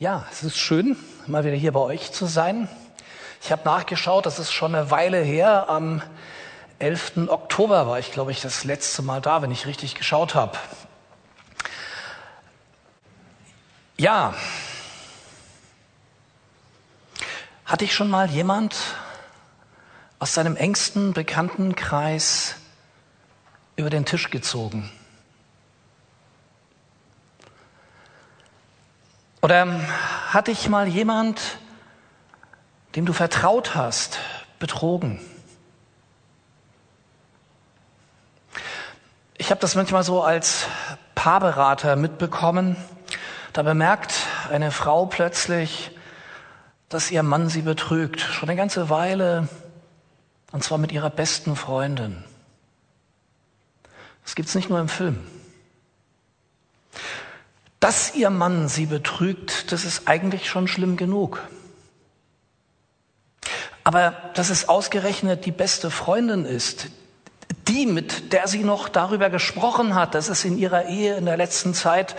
Ja, es ist schön, mal wieder hier bei euch zu sein. Ich habe nachgeschaut, das ist schon eine Weile her. Am 11. Oktober war ich, glaube ich, das letzte Mal da, wenn ich richtig geschaut habe. Ja, hatte ich schon mal jemand aus seinem engsten Bekanntenkreis über den Tisch gezogen? Oder hat dich mal jemand, dem du vertraut hast, betrogen? Ich habe das manchmal so als Paarberater mitbekommen. Da bemerkt eine Frau plötzlich, dass ihr Mann sie betrügt, schon eine ganze Weile, und zwar mit ihrer besten Freundin. Das gibt's nicht nur im Film. Dass ihr Mann sie betrügt, das ist eigentlich schon schlimm genug. Aber dass es ausgerechnet die beste Freundin ist, die, mit der sie noch darüber gesprochen hat, dass es in ihrer Ehe in der letzten Zeit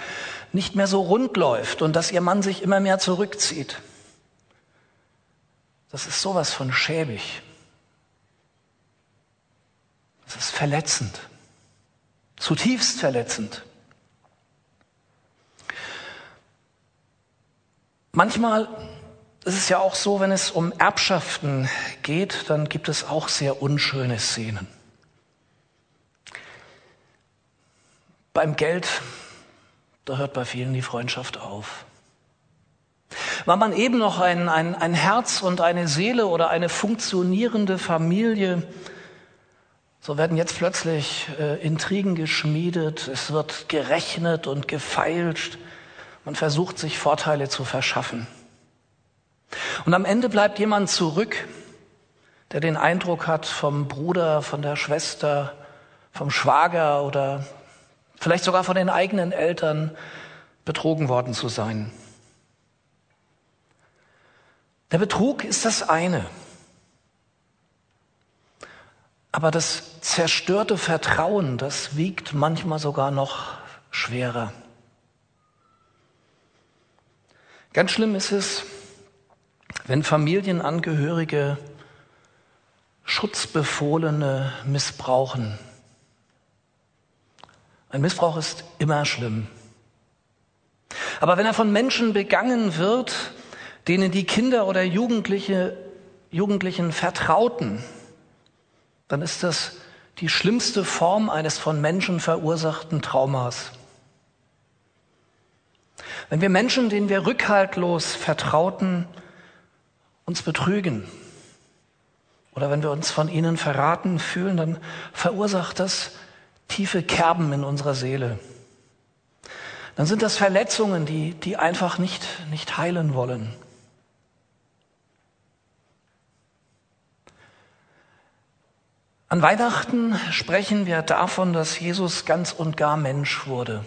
nicht mehr so rund läuft und dass ihr Mann sich immer mehr zurückzieht. Das ist sowas von schäbig. Das ist verletzend. Zutiefst verletzend. Manchmal ist es ja auch so, wenn es um Erbschaften geht, dann gibt es auch sehr unschöne Szenen. Beim Geld, da hört bei vielen die Freundschaft auf. War man eben noch ein, ein, ein Herz und eine Seele oder eine funktionierende Familie, so werden jetzt plötzlich äh, Intrigen geschmiedet, es wird gerechnet und gefeilscht, man versucht sich Vorteile zu verschaffen. Und am Ende bleibt jemand zurück, der den Eindruck hat, vom Bruder, von der Schwester, vom Schwager oder vielleicht sogar von den eigenen Eltern betrogen worden zu sein. Der Betrug ist das eine. Aber das zerstörte Vertrauen, das wiegt manchmal sogar noch schwerer. Ganz schlimm ist es, wenn Familienangehörige Schutzbefohlene missbrauchen. Ein Missbrauch ist immer schlimm. Aber wenn er von Menschen begangen wird, denen die Kinder oder Jugendliche, Jugendlichen vertrauten, dann ist das die schlimmste Form eines von Menschen verursachten Traumas. Wenn wir Menschen, denen wir rückhaltlos vertrauten, uns betrügen oder wenn wir uns von ihnen verraten fühlen, dann verursacht das tiefe Kerben in unserer Seele. Dann sind das Verletzungen, die, die einfach nicht, nicht heilen wollen. An Weihnachten sprechen wir davon, dass Jesus ganz und gar Mensch wurde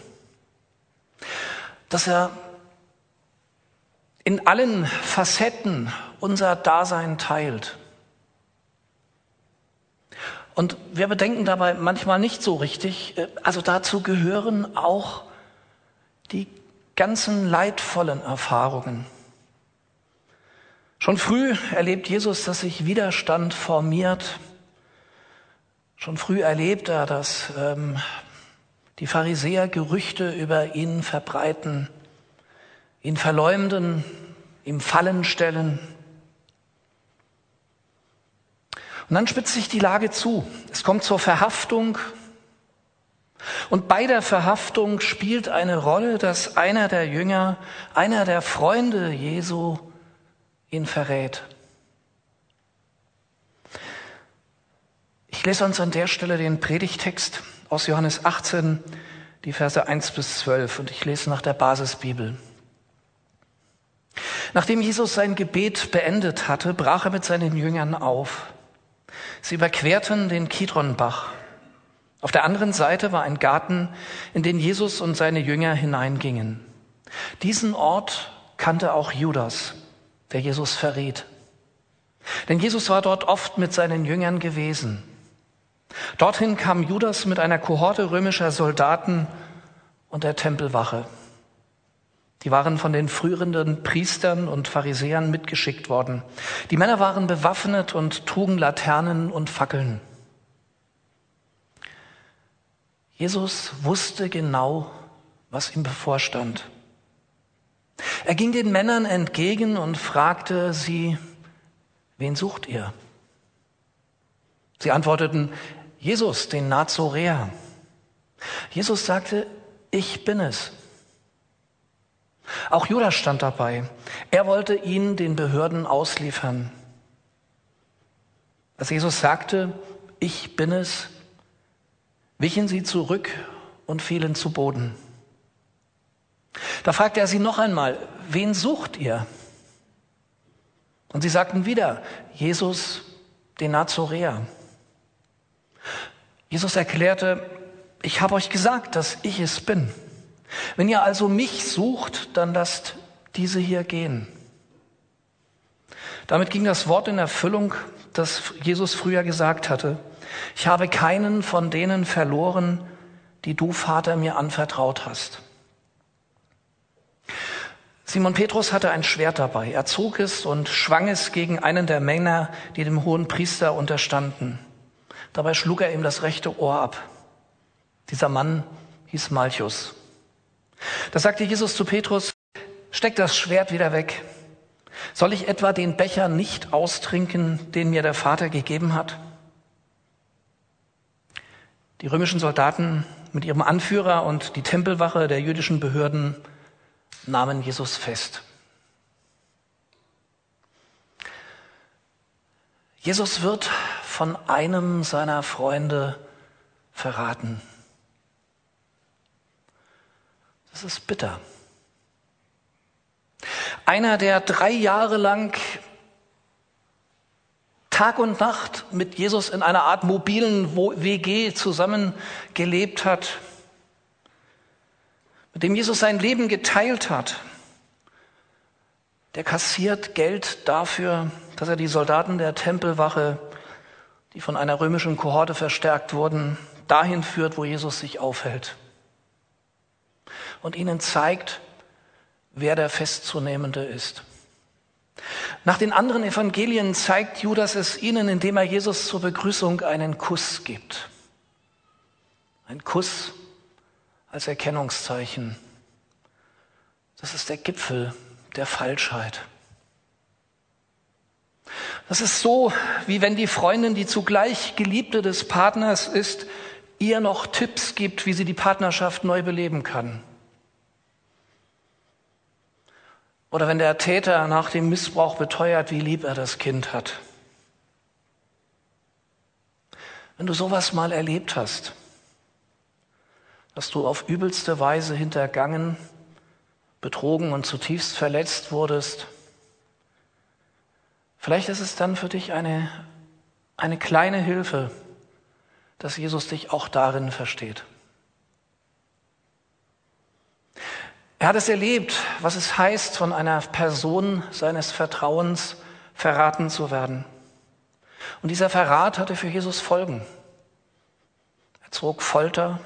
dass er in allen Facetten unser Dasein teilt. Und wir bedenken dabei manchmal nicht so richtig, äh, also dazu gehören auch die ganzen leidvollen Erfahrungen. Schon früh erlebt Jesus, dass sich Widerstand formiert. Schon früh erlebt er, dass ähm, die Pharisäer Gerüchte über ihn verbreiten, ihn verleumden, ihm Fallen stellen. Und dann spitzt sich die Lage zu. Es kommt zur Verhaftung. Und bei der Verhaftung spielt eine Rolle, dass einer der Jünger, einer der Freunde Jesu ihn verrät. Ich lese uns an der Stelle den Predigtext aus Johannes 18, die Verse 1 bis 12 und ich lese nach der Basisbibel. Nachdem Jesus sein Gebet beendet hatte, brach er mit seinen Jüngern auf. Sie überquerten den Kidronbach. Auf der anderen Seite war ein Garten, in den Jesus und seine Jünger hineingingen. Diesen Ort kannte auch Judas, der Jesus verriet. Denn Jesus war dort oft mit seinen Jüngern gewesen. Dorthin kam Judas mit einer Kohorte römischer Soldaten und der Tempelwache. Die waren von den früheren Priestern und Pharisäern mitgeschickt worden. Die Männer waren bewaffnet und trugen Laternen und Fackeln. Jesus wusste genau, was ihm bevorstand. Er ging den Männern entgegen und fragte sie, wen sucht ihr? Sie antworteten, Jesus, den Nazoräer. Jesus sagte, ich bin es. Auch Judas stand dabei. Er wollte ihn den Behörden ausliefern. Als Jesus sagte, ich bin es, wichen sie zurück und fielen zu Boden. Da fragte er sie noch einmal, wen sucht ihr? Und sie sagten wieder, Jesus, den Nazoräer. Jesus erklärte, ich habe euch gesagt, dass ich es bin. Wenn ihr also mich sucht, dann lasst diese hier gehen. Damit ging das Wort in Erfüllung, das Jesus früher gesagt hatte. Ich habe keinen von denen verloren, die du, Vater, mir anvertraut hast. Simon Petrus hatte ein Schwert dabei. Er zog es und schwang es gegen einen der Männer, die dem hohen Priester unterstanden. Dabei schlug er ihm das rechte Ohr ab. Dieser Mann hieß Malchus. Da sagte Jesus zu Petrus, steck das Schwert wieder weg. Soll ich etwa den Becher nicht austrinken, den mir der Vater gegeben hat? Die römischen Soldaten mit ihrem Anführer und die Tempelwache der jüdischen Behörden nahmen Jesus fest. Jesus wird von einem seiner Freunde verraten. Das ist bitter. Einer, der drei Jahre lang Tag und Nacht mit Jesus in einer Art mobilen WG zusammengelebt hat, mit dem Jesus sein Leben geteilt hat, der kassiert Geld dafür, dass er die Soldaten der Tempelwache, die von einer römischen Kohorte verstärkt wurden, dahin führt, wo Jesus sich aufhält und ihnen zeigt, wer der Festzunehmende ist. Nach den anderen Evangelien zeigt Judas es ihnen, indem er Jesus zur Begrüßung einen Kuss gibt. Ein Kuss als Erkennungszeichen. Das ist der Gipfel der Falschheit. Das ist so, wie wenn die Freundin, die zugleich Geliebte des Partners ist, ihr noch Tipps gibt, wie sie die Partnerschaft neu beleben kann. Oder wenn der Täter nach dem Missbrauch beteuert, wie lieb er das Kind hat. Wenn du sowas mal erlebt hast, dass du auf übelste Weise hintergangen, betrogen und zutiefst verletzt wurdest, vielleicht ist es dann für dich eine, eine kleine Hilfe, dass Jesus dich auch darin versteht. Er hat es erlebt, was es heißt, von einer Person seines Vertrauens verraten zu werden. Und dieser Verrat hatte für Jesus Folgen. Er zog Folter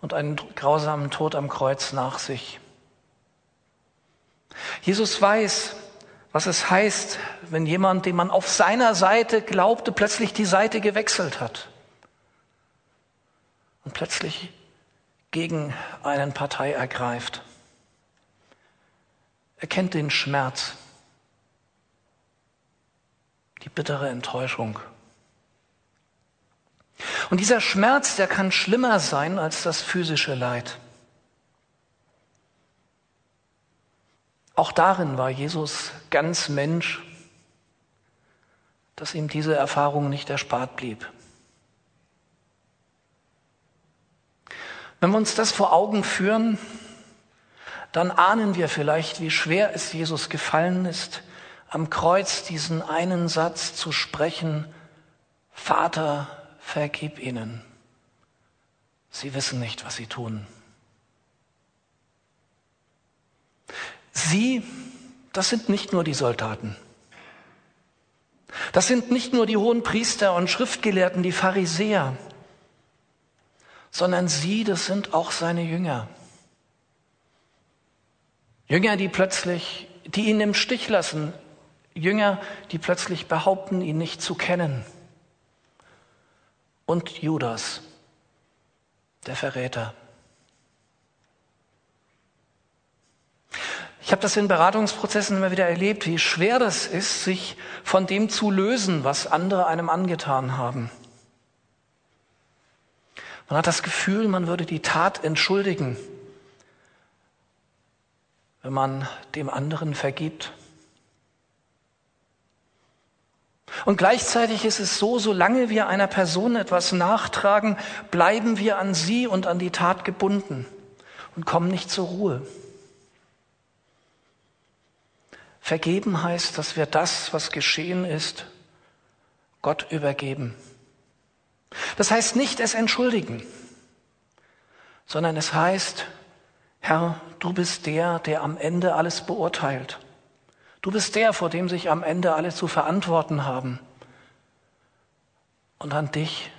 und einen grausamen Tod am Kreuz nach sich. Jesus weiß, was es heißt, wenn jemand, den man auf seiner Seite glaubte, plötzlich die Seite gewechselt hat und plötzlich gegen einen Partei ergreift. Er kennt den Schmerz, die bittere Enttäuschung. Und dieser Schmerz, der kann schlimmer sein als das physische Leid. Auch darin war Jesus ganz Mensch, dass ihm diese Erfahrung nicht erspart blieb. Wenn wir uns das vor Augen führen, dann ahnen wir vielleicht, wie schwer es Jesus gefallen ist, am Kreuz diesen einen Satz zu sprechen, Vater, vergib ihnen. Sie wissen nicht, was sie tun. Sie, das sind nicht nur die Soldaten. Das sind nicht nur die hohen Priester und Schriftgelehrten, die Pharisäer sondern sie, das sind auch seine Jünger. Jünger, die plötzlich, die ihn im Stich lassen. Jünger, die plötzlich behaupten, ihn nicht zu kennen. Und Judas, der Verräter. Ich habe das in Beratungsprozessen immer wieder erlebt, wie schwer das ist, sich von dem zu lösen, was andere einem angetan haben. Man hat das Gefühl, man würde die Tat entschuldigen, wenn man dem anderen vergibt. Und gleichzeitig ist es so, solange wir einer Person etwas nachtragen, bleiben wir an sie und an die Tat gebunden und kommen nicht zur Ruhe. Vergeben heißt, dass wir das, was geschehen ist, Gott übergeben. Das heißt nicht es entschuldigen, sondern es heißt, Herr, du bist der, der am Ende alles beurteilt. Du bist der, vor dem sich am Ende alle zu verantworten haben. Und an dich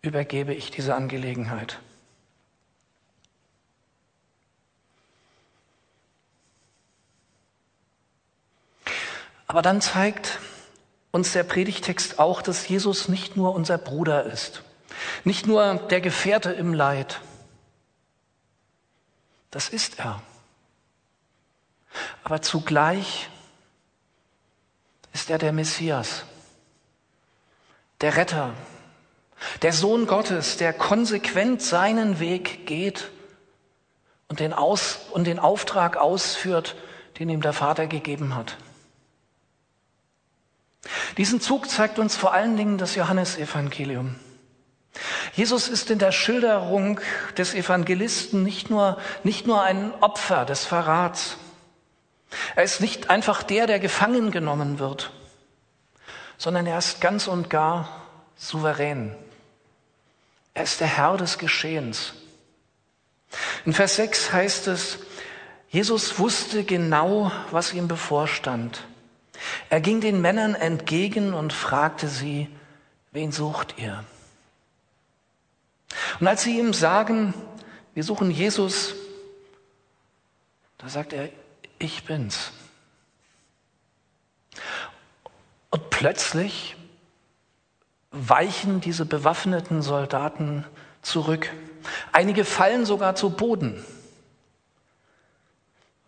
übergebe ich diese Angelegenheit. Aber dann zeigt uns der Predigtext auch, dass Jesus nicht nur unser Bruder ist, nicht nur der Gefährte im Leid. Das ist er. Aber zugleich ist er der Messias, der Retter, der Sohn Gottes, der konsequent seinen Weg geht und den, Aus und den Auftrag ausführt, den ihm der Vater gegeben hat. Diesen Zug zeigt uns vor allen Dingen das Johannesevangelium. Jesus ist in der Schilderung des Evangelisten nicht nur, nicht nur ein Opfer des Verrats. Er ist nicht einfach der, der gefangen genommen wird, sondern er ist ganz und gar souverän. Er ist der Herr des Geschehens. In Vers 6 heißt es, Jesus wusste genau, was ihm bevorstand. Er ging den Männern entgegen und fragte sie, wen sucht ihr? Und als sie ihm sagen, wir suchen Jesus, da sagt er, ich bin's. Und plötzlich weichen diese bewaffneten Soldaten zurück. Einige fallen sogar zu Boden.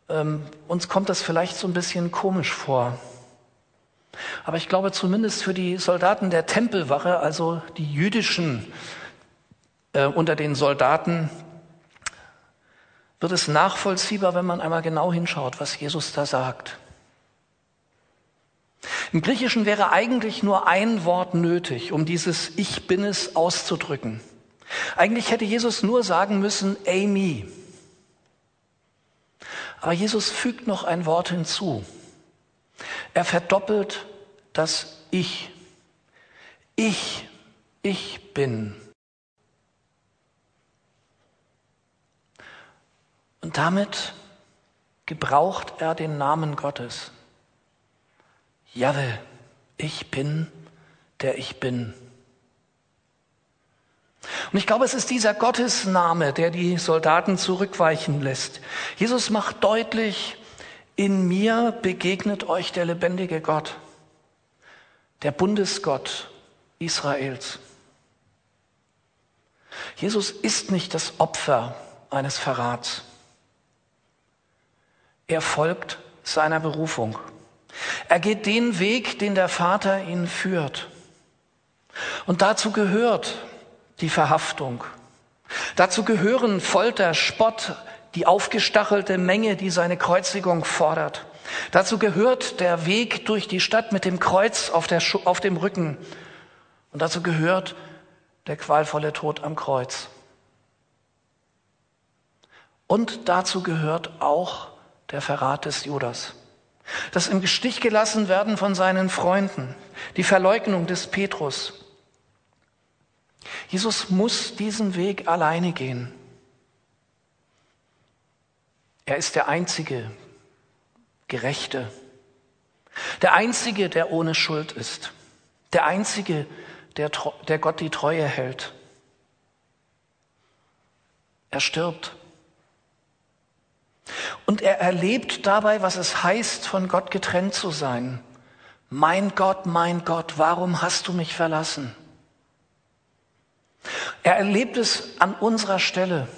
Ähm, uns kommt das vielleicht so ein bisschen komisch vor. Aber ich glaube zumindest für die Soldaten der Tempelwache, also die jüdischen äh, unter den Soldaten, wird es nachvollziehbar, wenn man einmal genau hinschaut, was Jesus da sagt. Im Griechischen wäre eigentlich nur ein Wort nötig, um dieses Ich bin es auszudrücken. Eigentlich hätte Jesus nur sagen müssen, Amy. Aber Jesus fügt noch ein Wort hinzu. Er verdoppelt das Ich. Ich, ich bin. Und damit gebraucht er den Namen Gottes. Jahwe, ich bin, der ich bin. Und ich glaube, es ist dieser Gottesname, der die Soldaten zurückweichen lässt. Jesus macht deutlich, in mir begegnet euch der lebendige Gott, der Bundesgott Israels. Jesus ist nicht das Opfer eines Verrats. Er folgt seiner Berufung. Er geht den Weg, den der Vater ihn führt. Und dazu gehört die Verhaftung. Dazu gehören Folter, Spott, die aufgestachelte Menge, die seine Kreuzigung fordert. Dazu gehört der Weg durch die Stadt mit dem Kreuz auf, auf dem Rücken. Und dazu gehört der qualvolle Tod am Kreuz. Und dazu gehört auch der Verrat des Judas. Das im Stich gelassen werden von seinen Freunden, die Verleugnung des Petrus. Jesus muss diesen Weg alleine gehen. Er ist der einzige Gerechte, der einzige, der ohne Schuld ist, der einzige, der, der Gott die Treue hält. Er stirbt Und er erlebt dabei, was es heißt, von Gott getrennt zu sein. Mein Gott, mein Gott, warum hast du mich verlassen? Er erlebt es an unserer Stelle.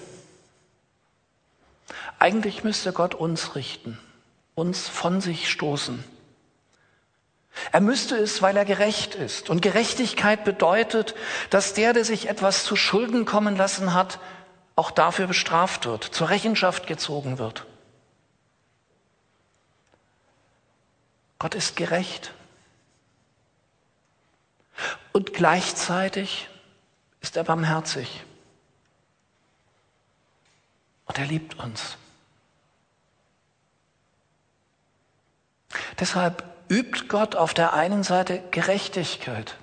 Eigentlich müsste Gott uns richten, uns von sich stoßen. Er müsste es, weil er gerecht ist. Und Gerechtigkeit bedeutet, dass der, der sich etwas zu Schulden kommen lassen hat, auch dafür bestraft wird, zur Rechenschaft gezogen wird. Gott ist gerecht. Und gleichzeitig ist er barmherzig. Und er liebt uns. Deshalb übt Gott auf der einen Seite Gerechtigkeit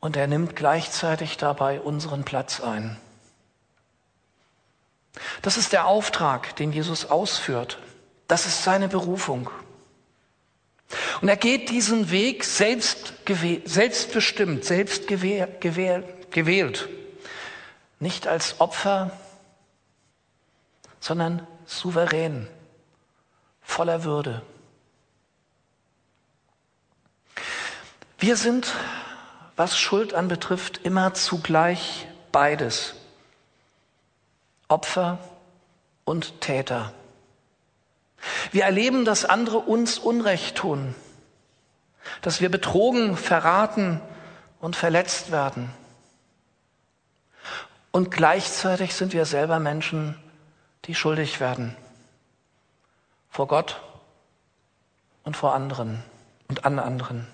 und er nimmt gleichzeitig dabei unseren Platz ein. Das ist der Auftrag, den Jesus ausführt. Das ist seine Berufung. Und er geht diesen Weg selbst selbstbestimmt, selbst gewählt. Nicht als Opfer, sondern souverän, voller Würde. Wir sind, was Schuld anbetrifft, immer zugleich beides. Opfer und Täter. Wir erleben, dass andere uns Unrecht tun, dass wir betrogen, verraten und verletzt werden. Und gleichzeitig sind wir selber Menschen, die schuldig werden. Vor Gott und vor anderen und an anderen.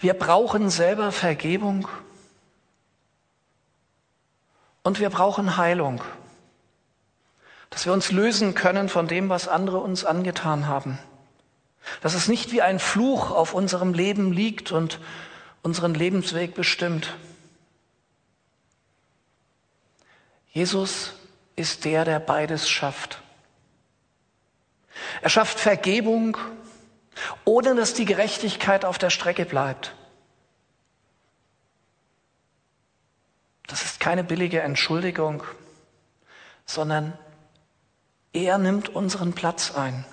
Wir brauchen selber Vergebung und wir brauchen Heilung, dass wir uns lösen können von dem, was andere uns angetan haben. Dass es nicht wie ein Fluch auf unserem Leben liegt und unseren Lebensweg bestimmt. Jesus ist der, der beides schafft. Er schafft Vergebung ohne dass die Gerechtigkeit auf der Strecke bleibt. Das ist keine billige Entschuldigung, sondern er nimmt unseren Platz ein.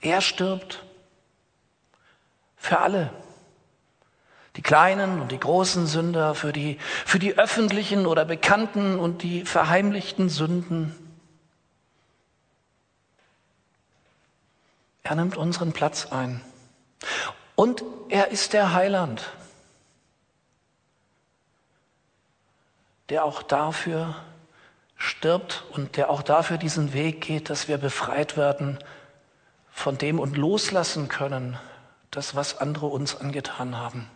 Er stirbt für alle. Die kleinen und die großen Sünder, für die, für die öffentlichen oder bekannten und die verheimlichten Sünden. Er nimmt unseren Platz ein. Und er ist der Heiland, der auch dafür stirbt und der auch dafür diesen Weg geht, dass wir befreit werden von dem und loslassen können, das, was andere uns angetan haben.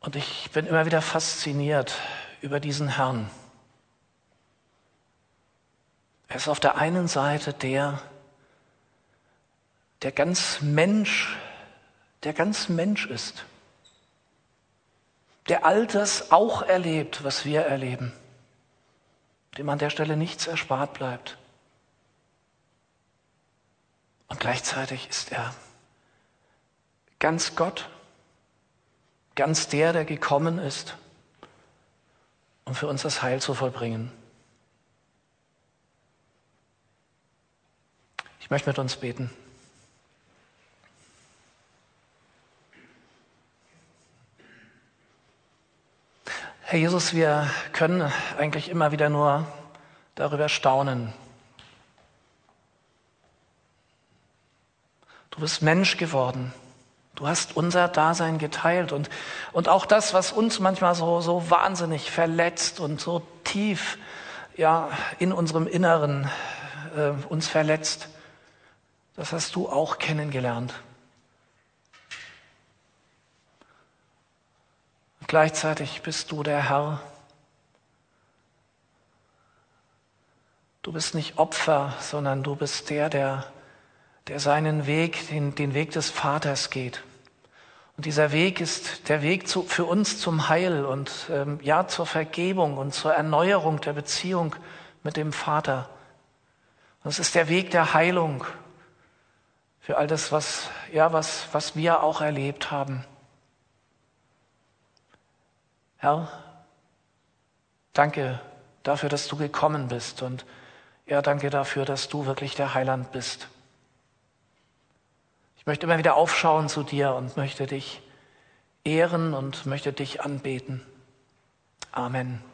Und ich bin immer wieder fasziniert über diesen Herrn. Er ist auf der einen Seite der, der ganz Mensch, der ganz Mensch ist, der all das auch erlebt, was wir erleben, dem an der Stelle nichts erspart bleibt. Und gleichzeitig ist er ganz Gott, ganz der, der gekommen ist, um für uns das Heil zu vollbringen. Ich möchte mit uns beten. Herr Jesus, wir können eigentlich immer wieder nur darüber staunen. Du bist Mensch geworden. Du hast unser Dasein geteilt und, und auch das, was uns manchmal so, so wahnsinnig verletzt und so tief ja, in unserem Inneren äh, uns verletzt. Das hast du auch kennengelernt. Und gleichzeitig bist du der Herr. Du bist nicht Opfer, sondern du bist der, der, der seinen Weg, den, den Weg des Vaters geht. Und dieser Weg ist der Weg zu, für uns zum Heil und ähm, ja zur Vergebung und zur Erneuerung der Beziehung mit dem Vater. Und es ist der Weg der Heilung für all das, was, ja, was, was wir auch erlebt haben. Herr, Danke dafür, dass du gekommen bist und ja, danke dafür, dass du wirklich der Heiland bist. Ich möchte immer wieder aufschauen zu dir und möchte dich ehren und möchte dich anbeten. Amen.